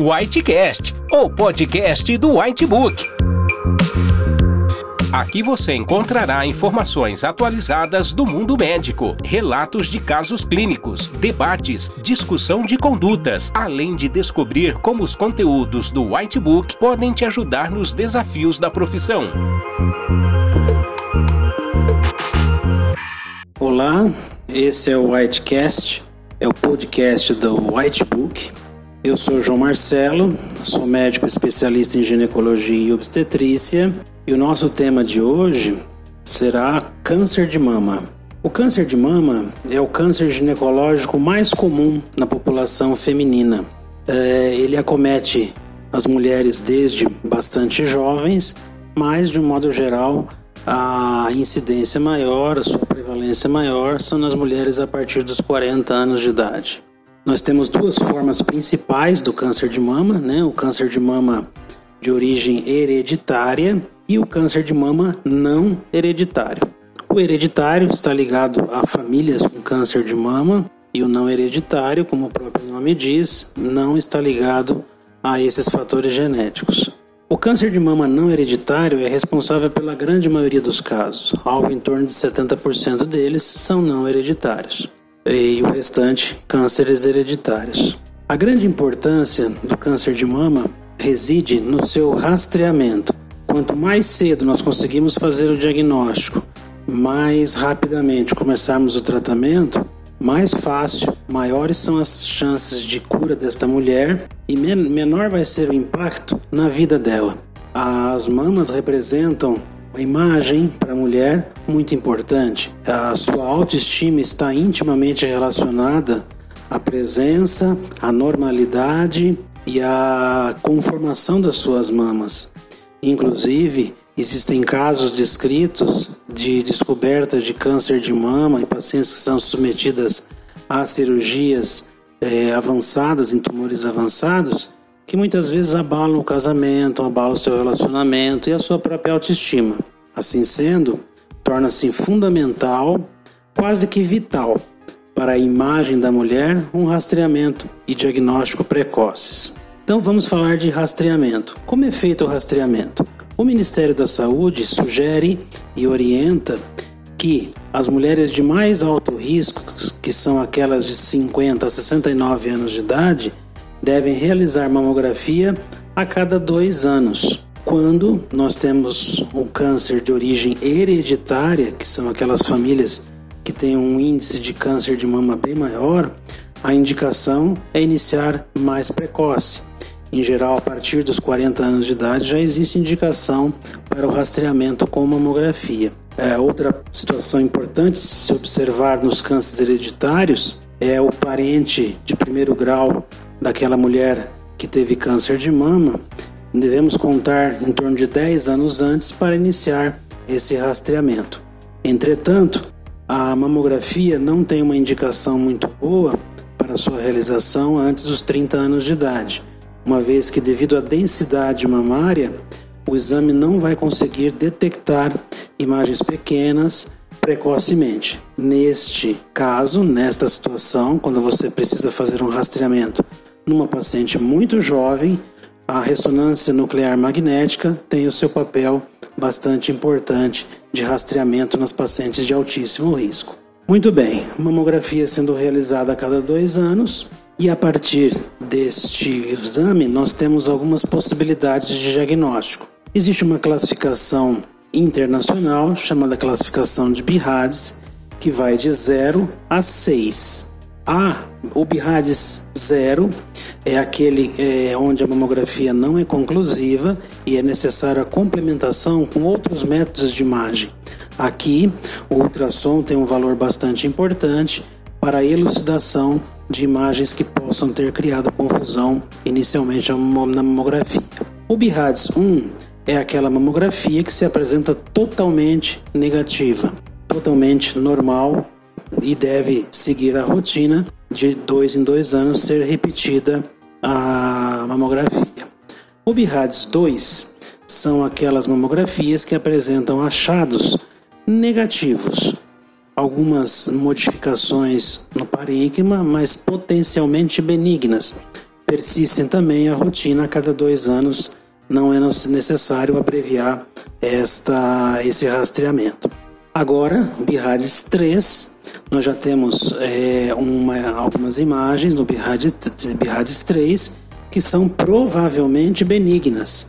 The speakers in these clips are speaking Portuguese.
Whitecast, o podcast do Whitebook. Aqui você encontrará informações atualizadas do mundo médico, relatos de casos clínicos, debates, discussão de condutas, além de descobrir como os conteúdos do Whitebook podem te ajudar nos desafios da profissão. Olá, esse é o Whitecast, é o podcast do Whitebook. Eu sou João Marcelo, sou médico especialista em ginecologia e obstetrícia e o nosso tema de hoje será câncer de mama. O câncer de mama é o câncer ginecológico mais comum na população feminina. É, ele acomete as mulheres desde bastante jovens, mas de um modo geral a incidência maior, a sua prevalência maior são nas mulheres a partir dos 40 anos de idade. Nós temos duas formas principais do câncer de mama, né? O câncer de mama de origem hereditária e o câncer de mama não hereditário. O hereditário está ligado a famílias com câncer de mama e o não hereditário, como o próprio nome diz, não está ligado a esses fatores genéticos. O câncer de mama não hereditário é responsável pela grande maioria dos casos, algo em torno de 70% deles são não hereditários, e o restante cânceres hereditários. A grande importância do câncer de mama reside no seu rastreamento. Quanto mais cedo nós conseguimos fazer o diagnóstico, mais rapidamente começarmos o tratamento, mais fácil, maiores são as chances de cura desta mulher e menor vai ser o impacto na vida dela. As mamas representam uma imagem para a mulher muito importante. A sua autoestima está intimamente relacionada à presença, à normalidade e à conformação das suas mamas. Inclusive, existem casos descritos de descoberta de câncer de mama em pacientes que são submetidas a cirurgias é, avançadas, em tumores avançados, que muitas vezes abalam o casamento, abalam o seu relacionamento e a sua própria autoestima. Assim sendo, torna-se fundamental, quase que vital, para a imagem da mulher um rastreamento e diagnóstico precoces. Então vamos falar de rastreamento. Como é feito o rastreamento? O Ministério da Saúde sugere e orienta que as mulheres de mais alto risco, que são aquelas de 50 a 69 anos de idade, devem realizar mamografia a cada dois anos. Quando nós temos o câncer de origem hereditária, que são aquelas famílias que têm um índice de câncer de mama bem maior, a indicação é iniciar mais precoce. Em geral, a partir dos 40 anos de idade já existe indicação para o rastreamento com mamografia. É, outra situação importante se observar nos cânceres hereditários é o parente de primeiro grau daquela mulher que teve câncer de mama. Devemos contar em torno de 10 anos antes para iniciar esse rastreamento. Entretanto, a mamografia não tem uma indicação muito boa para sua realização antes dos 30 anos de idade, uma vez que, devido à densidade mamária, o exame não vai conseguir detectar imagens pequenas precocemente. Neste caso, nesta situação, quando você precisa fazer um rastreamento numa paciente muito jovem, a ressonância nuclear magnética tem o seu papel bastante importante de rastreamento nas pacientes de altíssimo risco. Muito bem, mamografia sendo realizada a cada dois anos, e a partir deste exame nós temos algumas possibilidades de diagnóstico. Existe uma classificação internacional chamada classificação de BIRADS, que vai de 0 a 6. A, o BIRADS 0 é aquele é, onde a mamografia não é conclusiva e é necessária a complementação com outros métodos de imagem. Aqui, o ultrassom tem um valor bastante importante para a elucidação de imagens que possam ter criado confusão inicialmente na mamografia. O BIRADS 1 é aquela mamografia que se apresenta totalmente negativa, totalmente normal e deve seguir a rotina de dois em dois anos ser repetida a mamografia. O BIRADS 2 são aquelas mamografias que apresentam achados negativos, algumas modificações no parênquima, mas potencialmente benignas, persistem também a rotina a cada dois anos. Não é necessário abreviar esta, esse rastreamento. Agora, BIRADS 3, nós já temos é, uma, algumas imagens no BIRADS 3 que são provavelmente benignas.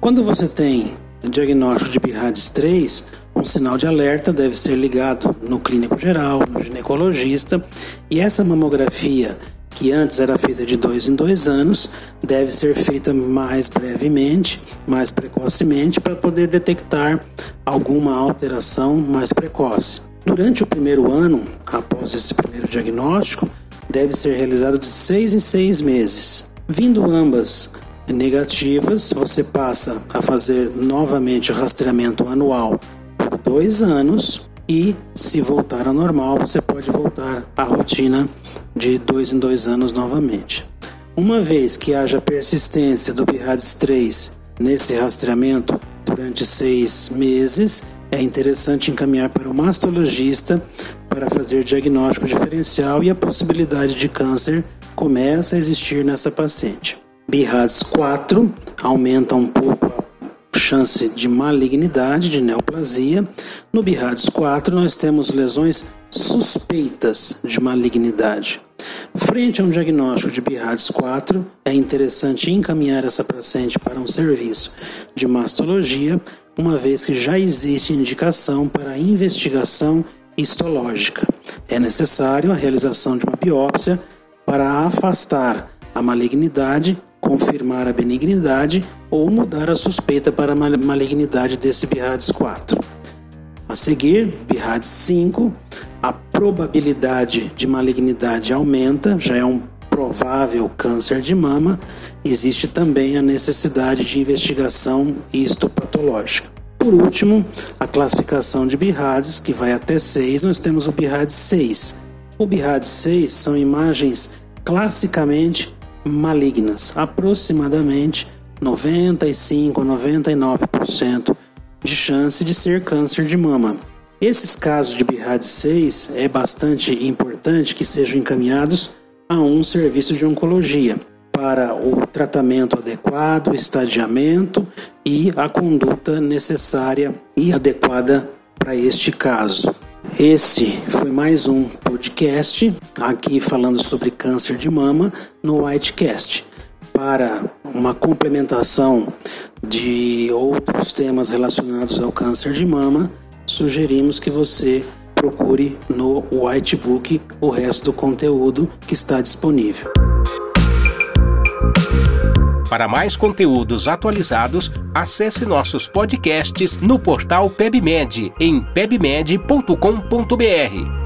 Quando você tem diagnóstico de BIRADS 3, um sinal de alerta deve ser ligado no clínico geral, no ginecologista, e essa mamografia que antes era feita de dois em dois anos, deve ser feita mais brevemente, mais precocemente, para poder detectar alguma alteração mais precoce. Durante o primeiro ano, após esse primeiro diagnóstico, deve ser realizado de seis em seis meses. Vindo ambas negativas, você passa a fazer novamente o rastreamento anual por dois anos e, se voltar ao normal, você pode voltar à rotina de dois em dois anos novamente. Uma vez que haja persistência do BIRADS 3 nesse rastreamento durante seis meses, é interessante encaminhar para o mastologista para fazer diagnóstico diferencial e a possibilidade de câncer começa a existir nessa paciente. BIRADS 4 aumenta um pouco chance de malignidade, de neoplasia. No BIRADS 4 nós temos lesões suspeitas de malignidade. Frente a um diagnóstico de BIRADS 4, é interessante encaminhar essa paciente para um serviço de mastologia, uma vez que já existe indicação para investigação histológica. É necessário a realização de uma biópsia para afastar a malignidade, confirmar a benignidade ou mudar a suspeita para a malignidade desse BIRADS 4. A seguir, BIRADS 5, a probabilidade de malignidade aumenta, já é um provável câncer de mama, existe também a necessidade de investigação histopatológica. Por último, a classificação de BIRADS, que vai até 6, nós temos o BIRADS 6. O BIRADS 6 são imagens classicamente malignas, aproximadamente 95 a 99% de chance de ser câncer de mama. Esses casos de BIRAD 6 é bastante importante que sejam encaminhados a um serviço de oncologia para o tratamento adequado, estadiamento e a conduta necessária e adequada para este caso. Esse foi mais um podcast aqui falando sobre câncer de mama no Whitecast. Para uma complementação de outros temas relacionados ao câncer de mama, sugerimos que você procure no Whitebook o resto do conteúdo que está disponível. Para mais conteúdos atualizados, acesse nossos podcasts no portal PebMed em pebmed.com.br.